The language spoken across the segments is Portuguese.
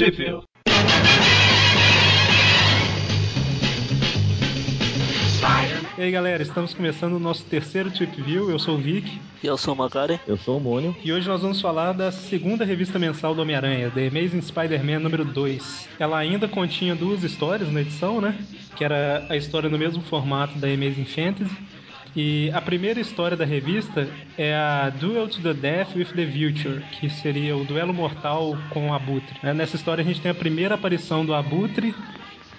Trip E aí galera, estamos começando o nosso terceiro Trip View. Eu sou o Vic. E eu sou o Magari. Eu sou o Mônio. E hoje nós vamos falar da segunda revista mensal do Homem-Aranha, The Amazing Spider-Man número 2. Ela ainda continha duas histórias na edição, né? Que era a história no mesmo formato da Amazing Fantasy. E a primeira história da revista é a Duel to the Death with the Vulture, que seria o duelo mortal com o Abutre. Nessa história a gente tem a primeira aparição do Abutre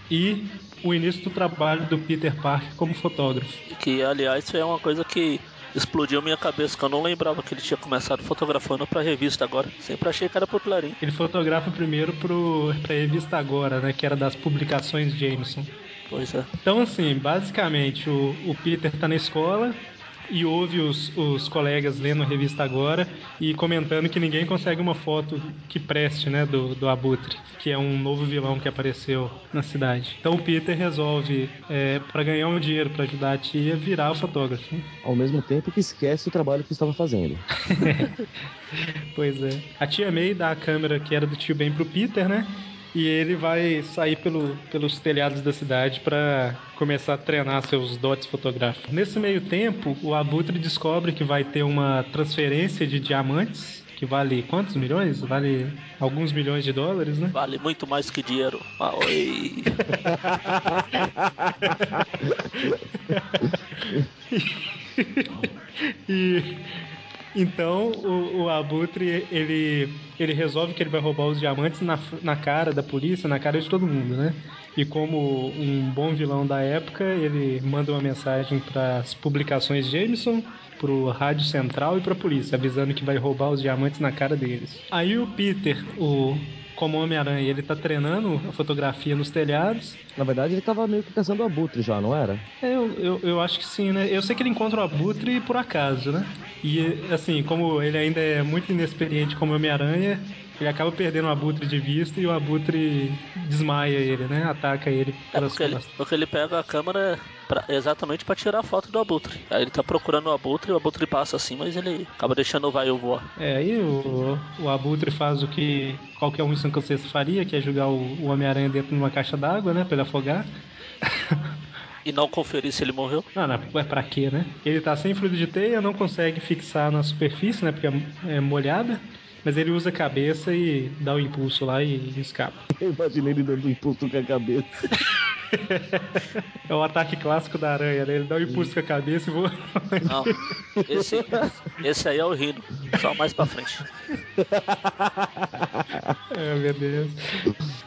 e o início do trabalho do Peter Parker como fotógrafo. Que, aliás, é uma coisa que explodiu minha cabeça, que eu não lembrava que ele tinha começado fotografando pra revista agora. Sempre achei que era pro Clarim. Ele fotografa primeiro pro, pra revista Agora, né? Que era das publicações Jameson. Pois é. Então, assim, basicamente, o, o Peter tá na escola, e ouve os, os colegas lendo a revista agora e comentando que ninguém consegue uma foto que preste, né, do, do Abutre, que é um novo vilão que apareceu na cidade. Então o Peter resolve, é, para ganhar um dinheiro para ajudar a tia, virar o fotógrafo. Ao mesmo tempo que esquece o trabalho que estava fazendo. pois é. A tia May dá a câmera que era do tio Ben pro Peter, né? E ele vai sair pelo, pelos telhados da cidade para começar a treinar seus dotes fotográficos. Nesse meio tempo, o Abutre descobre que vai ter uma transferência de diamantes que vale quantos milhões? Vale alguns milhões de dólares, né? Vale muito mais que dinheiro. Ah, oi. e então o, o, Abutre ele, ele resolve que ele vai roubar os diamantes na, na cara da polícia, na cara de todo mundo, né? E como um bom vilão da época, ele manda uma mensagem para as publicações Jameson, pro Rádio Central e pra polícia, avisando que vai roubar os diamantes na cara deles. Aí o Peter, o como Homem-Aranha, ele tá treinando a fotografia nos telhados. Na verdade, ele tava meio que caçando o abutre já, não era? É, eu, eu, eu, acho que sim, né? Eu sei que ele encontra o abutre por acaso, né? E, assim, como ele ainda é muito inexperiente como Homem-Aranha, ele acaba perdendo o abutre de vista e o abutre desmaia ele, né? Ataca ele é porque ele, porque ele pega a câmera pra, exatamente para tirar a foto do abutre. Aí ele tá procurando o abutre e o abutre passa assim, mas ele acaba deixando o vai voar. É, aí o, o abutre faz o que qualquer um em São Francisco faria, que é jogar o, o Homem-Aranha dentro de uma caixa d'água, né? Pra ele afogar. E não conferir se ele morreu? Não, não, é pra quê, né? Ele tá sem fluido de teia, não consegue fixar na superfície, né? Porque é, é molhada. Mas ele usa a cabeça e dá o um impulso lá e escapa. Eu imaginei ele dando um impulso com a cabeça. é o ataque clássico da aranha, né? Ele dá um impulso com a cabeça e voa. Não, esse, esse aí é o Rino. Só mais pra frente. É, meu Deus.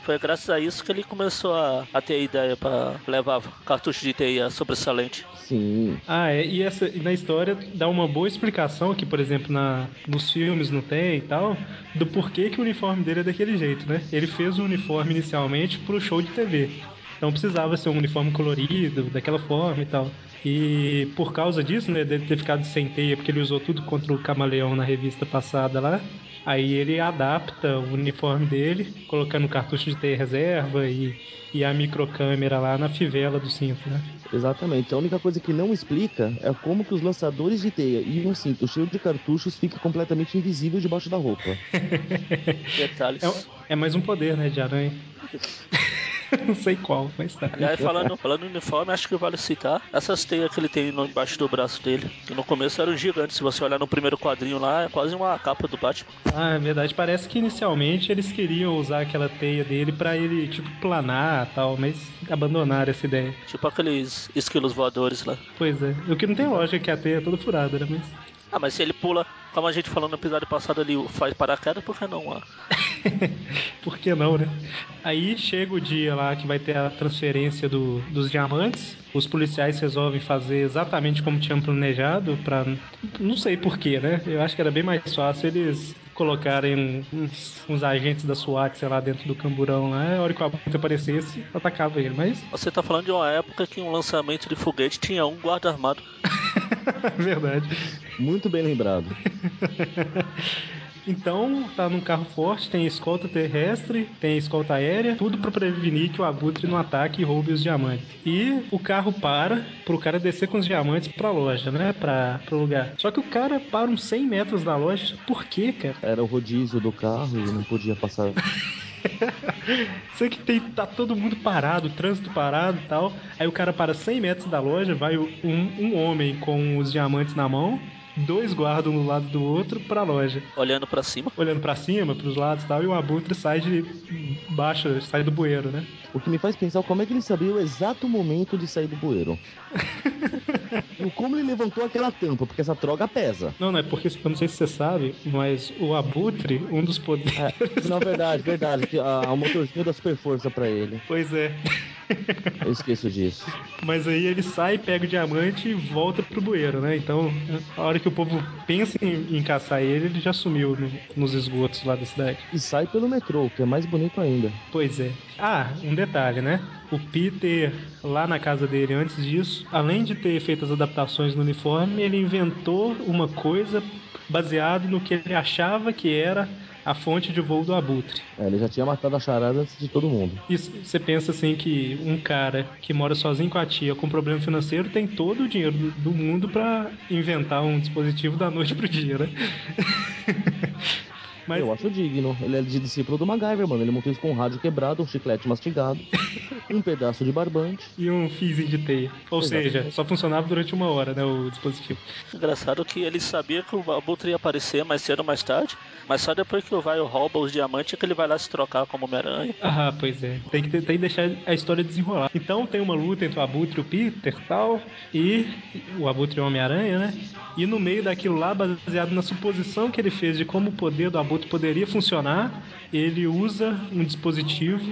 Foi graças a isso que ele começou a, a ter ideia pra levar cartucho de teia sobressalente. Sim. Ah, é, e, essa, e na história dá uma boa explicação que, por exemplo, na, nos filmes não tem e tal, do porquê que o uniforme dele é daquele jeito, né? Ele fez o uniforme inicialmente pro show de TV. Então precisava ser um uniforme colorido, daquela forma e tal. E por causa disso, né, dele ter ficado sem teia, porque ele usou tudo contra o camaleão na revista passada lá, aí ele adapta o uniforme dele, colocando cartucho de teia reserva e, e a microcâmera lá na fivela do cinto, né? Exatamente. A única coisa que não explica é como que os lançadores de teia e um cinto cheio de cartuchos fica completamente invisível debaixo da roupa. Detalhes. É, é mais um poder, né, de aranha. não sei qual, mas tá. Aliás, falando, falando uniforme, acho que vale citar essas teias que ele tem embaixo do braço dele. Que no começo eram gigantes. Se você olhar no primeiro quadrinho lá, é quase uma capa do Batman. Ah, é verdade. Parece que inicialmente eles queriam usar aquela teia dele para ele, tipo, planar tal, mas abandonaram essa ideia. Tipo aqueles esquilos voadores lá. Pois é. O que não tem lógica é que a teia é toda furada, né? Mas. Ah, mas se ele pula, como a gente falou no episódio passado, ele faz paraquedas, por que não? por que não, né? Aí chega o dia lá que vai ter a transferência do, dos diamantes. Os policiais resolvem fazer exatamente como tinham planejado, para Não sei porquê, né? Eu acho que era bem mais fácil eles colocarem uns, uns, agentes da SWAT, sei lá, dentro do camburão lá, a hora que o abutre aparecesse, atacava ele, mas... Você tá falando de uma época que um lançamento de foguete tinha um guarda armado. Verdade. Muito bem lembrado. Então, tá num carro forte, tem escolta terrestre, tem escolta aérea, tudo para prevenir que o abutre não ataque e roube os diamantes. E o carro para pro cara descer com os diamantes pra loja, né? Pra, pro lugar. Só que o cara para uns 100 metros da loja. Por quê, cara? Era o rodízio do carro e não podia passar. Sei que tem, tá todo mundo parado, trânsito parado e tal. Aí o cara para 100 metros da loja, vai um, um homem com os diamantes na mão dois guardam um do lado do outro pra loja. Olhando para cima. Olhando para cima, pros lados e tal, e o abutre sai de baixo, sai do bueiro, né? O que me faz pensar como é que ele sabia o exato momento de sair do bueiro. e como ele levantou aquela tampa, porque essa droga pesa. Não, não é porque, eu não sei se você sabe, mas o abutre, um dos poderes... É, não, verdade, verdade. A, a motorzinho da super força pra ele. Pois é. Eu esqueço disso. Mas aí ele sai, pega o diamante e volta pro bueiro, né? Então, a hora que o povo pensa em, em caçar ele, ele já sumiu no, nos esgotos lá da cidade. E sai pelo metrô, que é mais bonito ainda. Pois é. Ah, um detalhe, né? O Peter, lá na casa dele, antes disso, além de ter feito as adaptações no uniforme, ele inventou uma coisa baseado no que ele achava que era a fonte de voo do abutre. É, ele já tinha matado a charada antes de todo mundo. E você pensa assim que um cara que mora sozinho com a tia com problema financeiro tem todo o dinheiro do, do mundo para inventar um dispositivo da noite pro dia, né? Mas... Eu acho digno. Ele é de discípulo do MacGyver, mano. Ele montou isso com um rádio quebrado, um chiclete mastigado, um pedaço de barbante. E um fiozinho de teia. Ou Exatamente. seja, só funcionava durante uma hora, né, o dispositivo. Engraçado que ele sabia que o Abutre ia aparecer mais cedo ou mais tarde, mas só depois que o Vai rouba os diamantes é que ele vai lá se trocar como Homem-Aranha. Ah, pois é. Tem que, tem que deixar a história desenrolar. Então tem uma luta entre o Abutre e o Peter tal, e o Abutre e o Homem-Aranha, né? E no meio daquilo lá, baseado na suposição que ele fez de como o poder do Abutre poderia funcionar, ele usa um dispositivo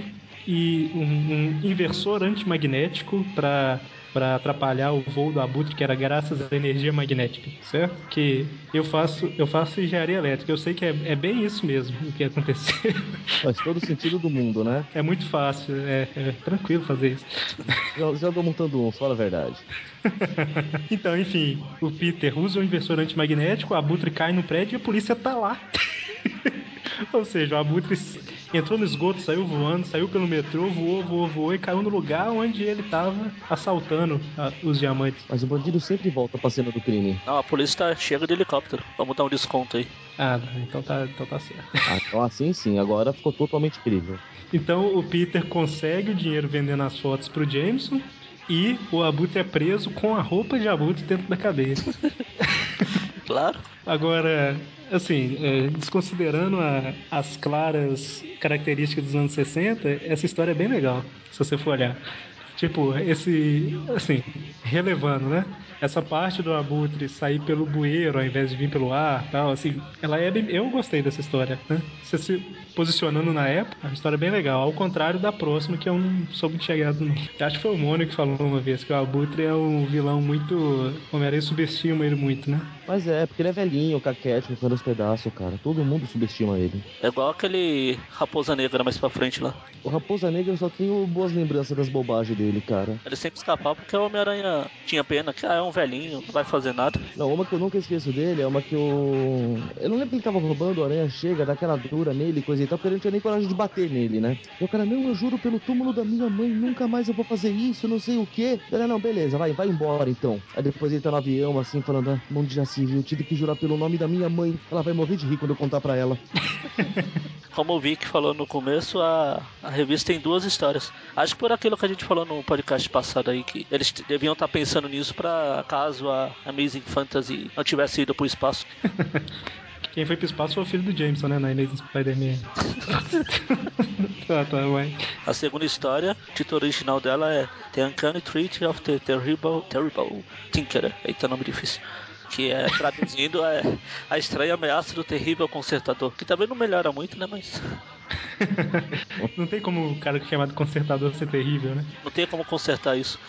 e um, um inversor antimagnético para para atrapalhar o voo do abutre, que era graças à energia magnética, certo? Que eu faço, eu faço engenharia elétrica, eu sei que é, é bem isso mesmo o que aconteceu. Faz todo o sentido do mundo, né? É muito fácil, é, é tranquilo fazer isso. Já, já tô montando um, fala a verdade. então, enfim, o Peter usa o inversor antimagnético, o abutre cai no prédio e a polícia tá lá. Ou seja, o abutre entrou no esgoto, saiu voando, saiu pelo metrô, voou, voou, voou e caiu no lugar onde ele tava assaltando a, os diamantes. Mas o bandido sempre volta pra cena do crime. Não, a polícia tá, chega de helicóptero. Vamos dar um desconto aí. Ah, então tá, então tá certo. Ah, então assim sim, agora ficou totalmente incrível. Então o Peter consegue o dinheiro vendendo as fotos pro Jameson e o Abutre é preso com a roupa de Abutre dentro da cadeia. claro. Agora, assim, é, desconsiderando a, as claras características dos anos 60, essa história é bem legal, se você for olhar. Tipo, esse. Assim, relevando, né? Essa parte do abutre sair pelo bueiro ao invés de vir pelo ar tal, assim, ela é bem. Eu gostei dessa história, né? Você se posicionando na época, a história é bem legal. Ao contrário da próxima, que eu não soube enxergar não. Acho que foi o Mônio que falou uma vez que o abutre é um vilão muito. Homem-Aranha subestima ele muito, né? Mas é, porque ele é velhinho, caquete, ficando os pedaços, cara. Todo mundo subestima ele. É igual aquele Raposa Negra mais pra frente lá. O Raposa Negra só tenho boas lembranças das bobagens dele dele, cara. Ele sempre escapava porque o Homem-Aranha tinha pena, que ah, é um velhinho, não vai fazer nada. Não, uma que eu nunca esqueço dele é uma que eu. Eu não lembro que ele tava roubando, o Aranha chega, dá aquela dura nele, coisa e tal, porque ele não tinha nem coragem de bater nele, né? E o cara, não, eu juro pelo túmulo da minha mãe, nunca mais eu vou fazer isso, não sei o quê. Ele, não, beleza, vai, vai embora então. Aí depois ele tá no avião, assim, falando, ah, mundo já se viu, tive que jurar pelo nome da minha mãe. Ela vai morrer de rir quando eu contar pra ela. Como o Vic falou no começo, a, a revista tem duas histórias. Acho que por aquilo que a gente falou no podcast passado aí, que eles deviam estar tá pensando nisso para caso a Amazing Fantasy não tivesse ido pro espaço. Quem foi pro espaço foi o filho do Jameson, né? Na Amazing Spider-Man. tá, tá, vai. A segunda história, o título original dela é The Uncanny Treat of the Terrible, Terrible Tinkerer. Eita, nome difícil que é traduzindo é a estranha ameaça do terrível consertador, que também não melhora muito, né, mas não tem como o cara chamado consertador ser terrível, né? Não tem como consertar isso.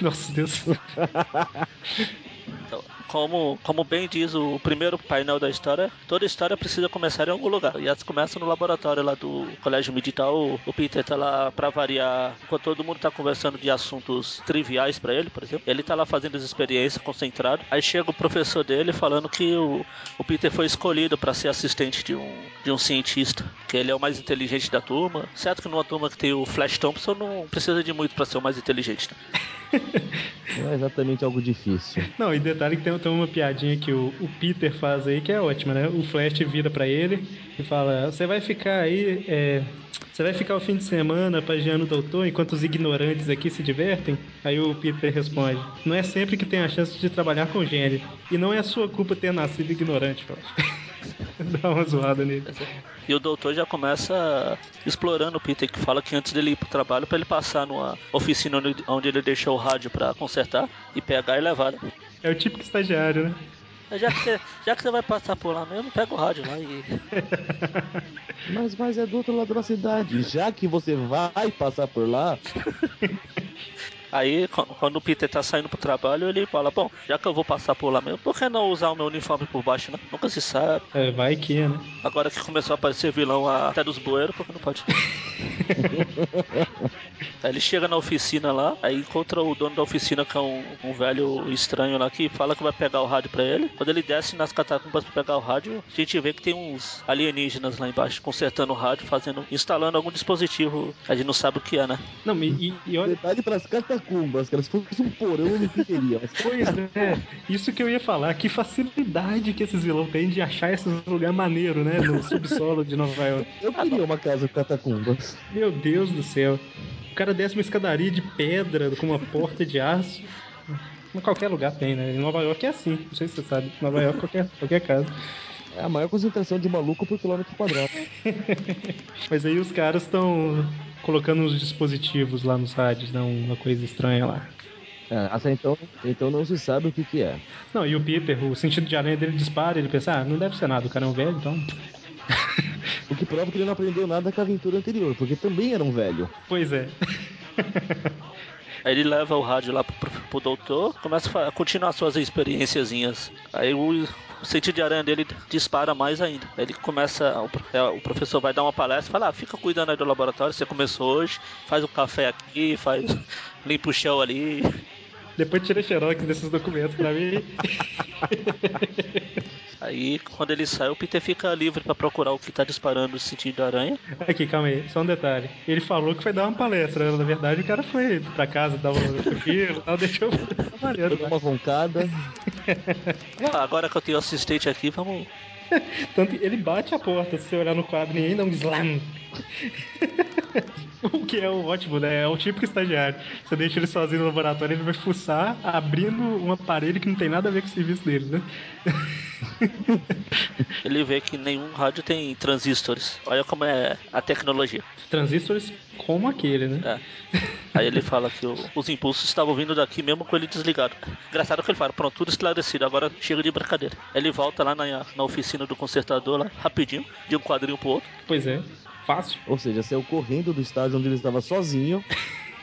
Nossa Deus. Então, como, como bem diz o primeiro painel da história, toda história precisa começar em algum lugar. E elas começam no laboratório lá do Colégio Militar. O, o Peter tá lá pra variar, enquanto todo mundo tá conversando de assuntos triviais para ele, por exemplo. Ele tá lá fazendo as experiências, concentrado. Aí chega o professor dele falando que o, o Peter foi escolhido para ser assistente de um, de um cientista, que ele é o mais inteligente da turma. Certo que numa turma que tem o Flash Thompson não precisa de muito para ser o mais inteligente. Né? Não é exatamente algo difícil. Não, e detalhe detalhe que tem, tem uma piadinha que o, o, Peter faz aí que é ótima, né? O Flash vira para ele e fala: Você vai ficar aí, é, você vai ficar o fim de semana pagiando o doutor enquanto os ignorantes aqui se divertem? Aí o Peter responde: Não é sempre que tem a chance de trabalhar com gênio. E não é a sua culpa ter nascido ignorante, Flash. Dá uma zoada nele. E o doutor já começa explorando o Peter, que fala que antes dele ir pro trabalho, para ele passar numa oficina onde ele deixou o rádio para consertar e pegar e levar. Né? É o típico estagiário, né? É, já que, você, já que você vai passar por lá mesmo, pega o rádio lá e. Mas, mas é do outro lado da cidade. Já que você vai passar por lá. Aí, quando o Peter tá saindo pro trabalho, ele fala: Bom, já que eu vou passar por lá mesmo, por que não usar o meu uniforme por baixo, né? Nunca se sabe. É, vai que, né? Agora que começou a aparecer vilão até dos bueiros, por que não pode? aí ele chega na oficina lá, aí encontra o dono da oficina, que é um, um, velho estranho lá, que fala que vai pegar o rádio pra ele. Quando ele desce nas catacumbas pra pegar o rádio, a gente vê que tem uns alienígenas lá embaixo consertando o rádio, fazendo, instalando algum dispositivo. A gente não sabe o que é, né? Não, e, e olha. Detalhe pras catacumbas, cara. Se fosse um porão, eu não entenderia. Mas... Pois é, isso que eu ia falar. Que facilidade que esses vilões têm de achar esse lugar maneiro, né? No subsolo de Nova York. Eu queria uma casa com catacumbas. Meu Deus do céu. O cara desce uma escadaria de pedra com uma porta de aço. Em qualquer lugar tem, né? Em Nova York é assim. Não sei se você sabe. Nova York, qualquer, qualquer casa. É a maior concentração de maluco por quilômetro quadrado. Mas aí os caras estão colocando uns dispositivos lá nos rádios, né? Uma coisa estranha lá. É, até então, então não se sabe o que, que é. Não, e o Peter, o sentido de aranha dele dispara, ele pensa, ah, não deve ser nada, o cara é um velho, então. o que prova que ele não aprendeu nada com a aventura anterior, porque também era um velho. Pois é. Aí ele leva o rádio lá pro, pro, pro doutor, começa a continuar suas experiênciazinhas. Aí o, o sentido de aranha dele dispara mais ainda. Ele começa, o, é, o professor vai dar uma palestra e fala: ah, fica cuidando aí do laboratório, você começou hoje, faz o café aqui, faz. limpa o chão ali. Depois tira xerox desses documentos pra mim. Aí, quando ele sai, o Peter fica livre para procurar o que tá disparando o sentido da aranha. Aqui, calma aí, só um detalhe. Ele falou que foi dar uma palestra, na verdade o cara foi pra casa, dava um tranquilo tal, deixou trabalhando. Deu uma roncada. ah, agora que eu tenho assistente aqui, vamos. Tanto ele bate a porta, se você olhar no quadro, ninguém dá um slam. o que é o ótimo, né? É o típico estagiário. Você deixa ele sozinho no laboratório, ele vai fuçar abrindo um aparelho que não tem nada a ver com o serviço dele, né? ele vê que nenhum rádio tem transistores. Olha como é a tecnologia. Transistores como aquele, né? É. Aí ele fala que o, os impulsos estavam vindo daqui mesmo com ele desligado. Engraçado que ele fala, pronto, tudo esclarecido, agora chega de brincadeira. Ele volta lá na, na oficina do consertador, lá, rapidinho, de um quadrinho pro outro. Pois é. Fácil. Ou seja, saiu correndo do estágio onde ele estava sozinho.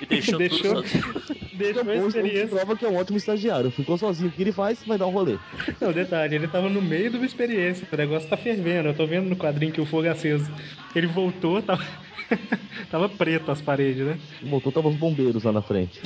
E deixou, deixou tudo sozinho. Deixou a experiência. prova que é um ótimo estagiário. Ficou sozinho. O que ele faz? Vai dar um rolê. Não, detalhe, ele tava no meio de uma experiência. O negócio tá fervendo. Eu tô vendo no quadrinho que o fogo é aceso. Ele voltou, tava. tava preto as paredes, né? Voltou, tava os bombeiros lá na frente.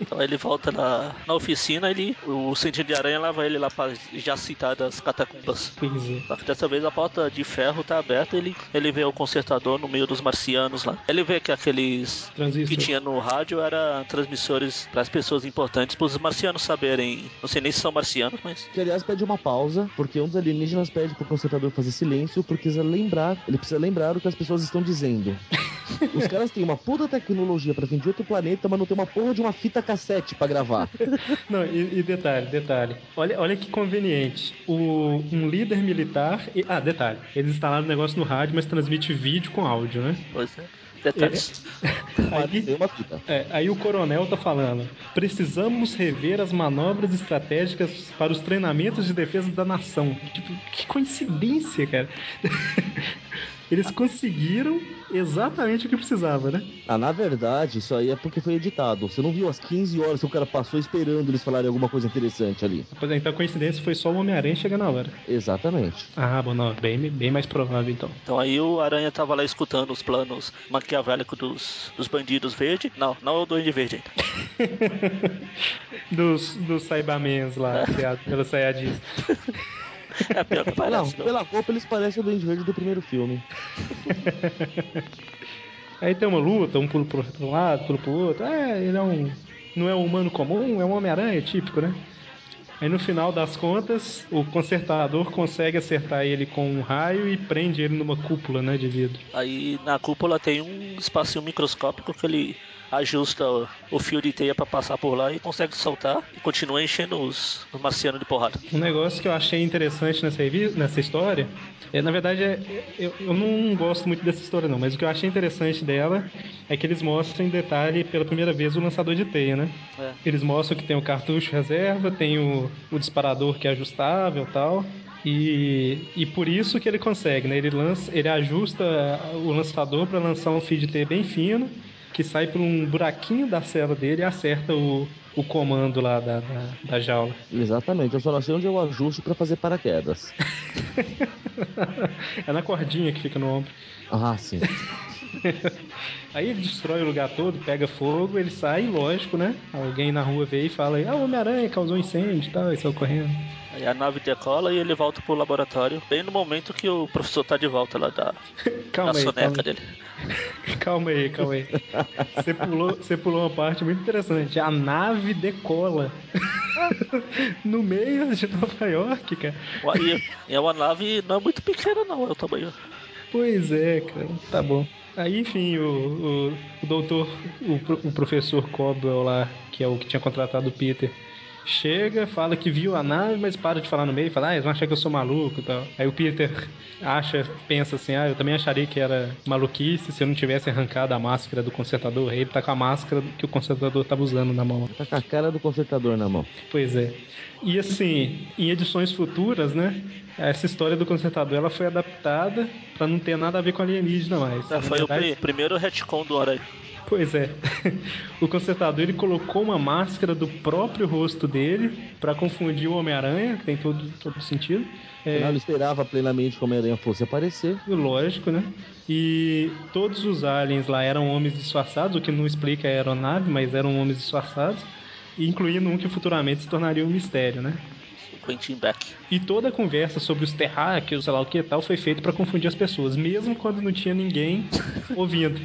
Então ele volta na, na oficina, ele, o sentido de aranha leva ele lá para já citadas catacumbas. Pois é. Só que dessa vez a porta de ferro tá aberta ele, ele vê o consertador no meio dos marcianos lá. Ele vê que aqueles que tinha no rádio eram transmissores para as pessoas importantes, para os marcianos saberem. Não sei nem se são marcianos, mas. Que aliás pede uma pausa, porque um dos alienígenas pede pro consertador fazer silêncio, porque precisa lembrar, ele precisa lembrar o que as pessoas estão dizendo. Os caras têm uma puta tecnologia para vir de outro planeta, mas não tem uma porra de uma fita cassete para gravar. Não, e, e, detalhe, detalhe. Olha, olha que conveniente. O, um líder militar. E, ah, detalhe. Eles instalaram o negócio no rádio, mas transmite vídeo com áudio, né? Pois é. Detalhes. Aí, é, aí o coronel tá falando: precisamos rever as manobras estratégicas para os treinamentos de defesa da nação. Tipo, que coincidência, cara. Eles conseguiram exatamente o que precisava, né? Ah, na verdade, isso aí é porque foi editado. Você não viu as 15 horas que o cara passou esperando eles falarem alguma coisa interessante ali. Pois é, então a coincidência foi só o Homem-Aranha chegar na hora. Exatamente. Ah, bom, não, bem, bem mais provável então. Então aí o Aranha tava lá escutando os planos maquiavélicos dos, dos bandidos verde. Não, não é o Duende Verde ainda. dos, dos Saibamens lá, criado pelo Sayajis. É pior que parece. Não, pela roupa eles parecem o Duende Verde do primeiro filme. Aí tem uma luta, um pulo pro um lado, pulo pro outro. É, ele é um. Não é um humano comum, é um Homem-Aranha típico, né? Aí no final das contas, o consertador consegue acertar ele com um raio e prende ele numa cúpula, né, de vidro. Aí na cúpula tem um espacinho microscópico que ele ajusta o fio de teia para passar por lá e consegue soltar e continua enchendo os, os marcianos de porrada. Um negócio que eu achei interessante nessa, nessa história, é, na verdade, é, eu, eu não gosto muito dessa história não, mas o que eu achei interessante dela é que eles mostram em detalhe pela primeira vez o lançador de teia, né? É. Eles mostram que tem o cartucho reserva, tem o, o disparador que é ajustável e tal. E, e por isso que ele consegue, né? Ele lança, ele ajusta o lançador para lançar um fio de teia bem fino que sai por um buraquinho da cela dele e acerta o, o comando lá da, da, da jaula. Exatamente, eu só não sei onde eu ajusto para fazer paraquedas. é na cordinha que fica no ombro. Ah, sim. Aí ele destrói o lugar todo, pega fogo, ele sai, lógico, né? Alguém na rua vê e fala: Ah, o Homem-Aranha causou incêndio e tal, e saiu correndo. Aí a nave decola e ele volta pro laboratório, bem no momento que o professor tá de volta lá da, calma da aí, soneca calma. dele. Calma aí, calma aí. Você pulou, você pulou uma parte muito interessante. A nave decola. no meio de Nova York, cara. E é uma nave não é muito pequena, não, é o tamanho. Pois é, cara. Tá bom. Aí, enfim, o, o, o doutor, o, o professor Cobwell lá, que é o que tinha contratado o Peter, chega, fala que viu a nave, mas para de falar no meio e fala, ah, eles vão achar que eu sou maluco e tal. Aí o Peter acha, pensa assim, ah, eu também acharia que era maluquice se eu não tivesse arrancado a máscara do consertador. Aí ele tá com a máscara que o consertador tava usando na mão. Tá com a cara do consertador na mão. Pois é. E assim, em edições futuras, né? Essa história do consertador ela foi adaptada para não ter nada a ver com alienígena mais. É, foi verdade... o primeiro retcon do Aranha. Pois é. O consertador ele colocou uma máscara do próprio rosto dele para confundir o Homem-Aranha, que tem todo, todo sentido. É... Ele esperava plenamente que o Homem-Aranha fosse aparecer. Lógico, né? E todos os aliens lá eram homens disfarçados, o que não explica a aeronave, mas eram homens disfarçados, incluindo um que futuramente se tornaria um mistério, né? Quentin Beck. E toda a conversa sobre os terráqueos, sei lá o que tal, foi feita para confundir as pessoas, mesmo quando não tinha ninguém ouvindo.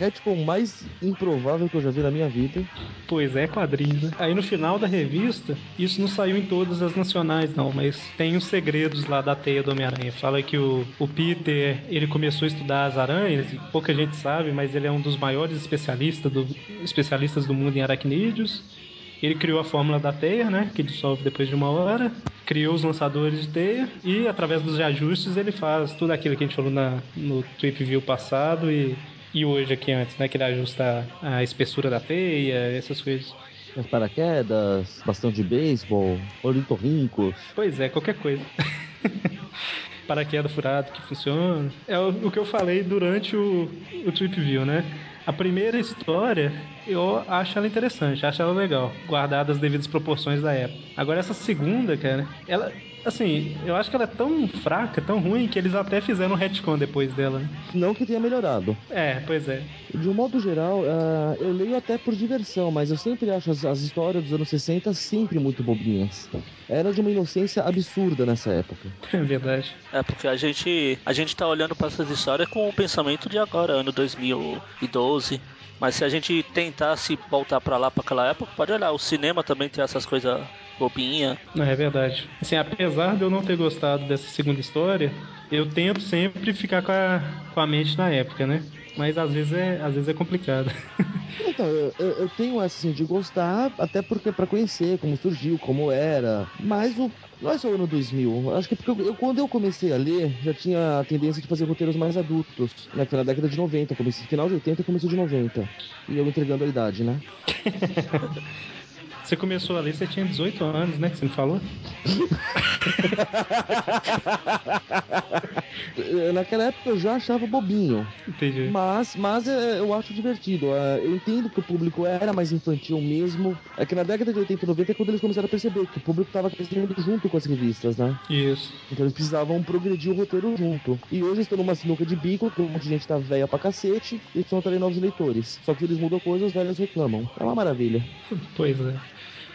É tipo o mais improvável que eu já vi na minha vida. Pois é, quadrinhos, né? Aí no final da revista, isso não saiu em todas as nacionais, não, mas tem os segredos lá da teia do Homem-Aranha. Fala que o, o Peter, ele começou a estudar as aranhas, e pouca gente sabe, mas ele é um dos maiores especialistas do, especialistas do mundo em aracnídeos ele criou a fórmula da teia, né? Que dissolve depois de uma hora. Criou os lançadores de teia. E através dos ajustes ele faz tudo aquilo que a gente falou na, no Trip View passado e, e hoje aqui antes, né? Que ele ajusta a espessura da teia, essas coisas. As paraquedas, bastão de beisebol, ornitorrincos. Pois é, qualquer coisa. paraquedas furado que funciona. É o, o, que eu falei durante o, o Trip View, né? A primeira história, eu acho ela interessante, acho ela legal, guardada as devidas proporções da época. Agora essa segunda, cara, ela assim, eu acho que ela é tão fraca, tão ruim, que eles até fizeram um retcon depois dela. Né? Não que tenha melhorado. É, pois é. De um modo geral, uh, eu leio até por diversão, mas eu sempre acho as, as, histórias dos anos 60 sempre muito bobinhas. Era de uma inocência absurda nessa época. É verdade. É, porque a gente, a gente tá olhando para essas histórias com o pensamento de agora, ano 2012. Mas se a gente tentasse voltar para lá, para aquela época, pode olhar, o cinema também tem essas coisas bobinha. Não, é verdade. Assim, apesar de eu não ter gostado dessa segunda história, eu tento sempre ficar com a, com a mente na época, né? Mas às vezes é, às vezes é complicado. Então, eu, eu tenho assim de gostar, até porque para conhecer como surgiu, como era. Mas o, não é só o ano 2000. Acho que porque eu, quando eu comecei a ler, já tinha a tendência de fazer roteiros mais adultos. Né? Foi na década de 90, comecei, final de 80 e começo de 90. E eu entregando a idade, né? Você começou a ler, você tinha 18 anos, né? Que você me falou? Naquela época eu já achava bobinho. Entendi. Mas, mas é, eu acho divertido. É, eu entendo que o público era mais infantil mesmo. É que na década de 80 e 90 é quando eles começaram a perceber que o público estava crescendo junto com as revistas, né? Isso. Então eles precisavam progredir o roteiro junto. E hoje estão numa sinuca de bico, que um monte de gente tá velha pra cacete, e precisam trazer novos leitores. Só que eles mudam coisas, os velhos reclamam. É uma maravilha. Pois é.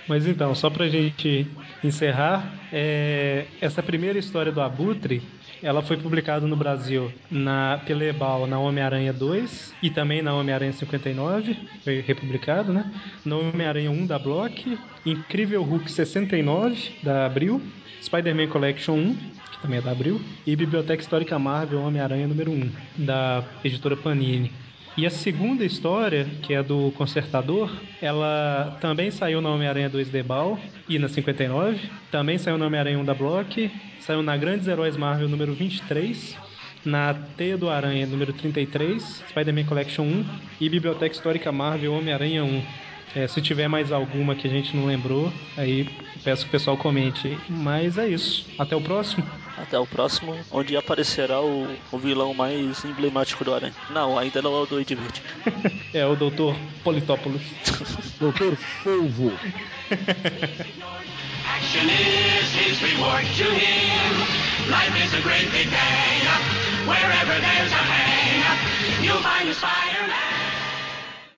Mas então, só pra gente encerrar, é... essa primeira história do Abutre, ela foi publicada no Brasil na pela Ebal na Homem-Aranha 2 e também na Homem-Aranha 59, foi republicado, né? No Homem-Aranha 1 da Block, Incrível Hulk 69 da Abril, Spider-Man Collection 1, que também é da Abril, e Biblioteca Histórica Marvel Homem-Aranha número 1, da editora Panini. E a segunda história, que é do Consertador, ela também saiu na Homem-Aranha 2 Debal e na 59, também saiu na Homem-Aranha 1 da Block, saiu na Grandes Heróis Marvel número 23, na Teia do Aranha número 33, Spider-Man Collection 1 e Biblioteca Histórica Marvel Homem-Aranha 1. É, se tiver mais alguma que a gente não lembrou, aí peço que o pessoal comente. Mas é isso. Até o próximo. Até o próximo, onde aparecerá o, o vilão mais emblemático do Aranha. Não, ainda não é o do Verde. é o Dr. Politópolis. Dr. Polvo. Action is his reward to him. Life is a great big day. Wherever there's a hang, you'll find a Spider-Man.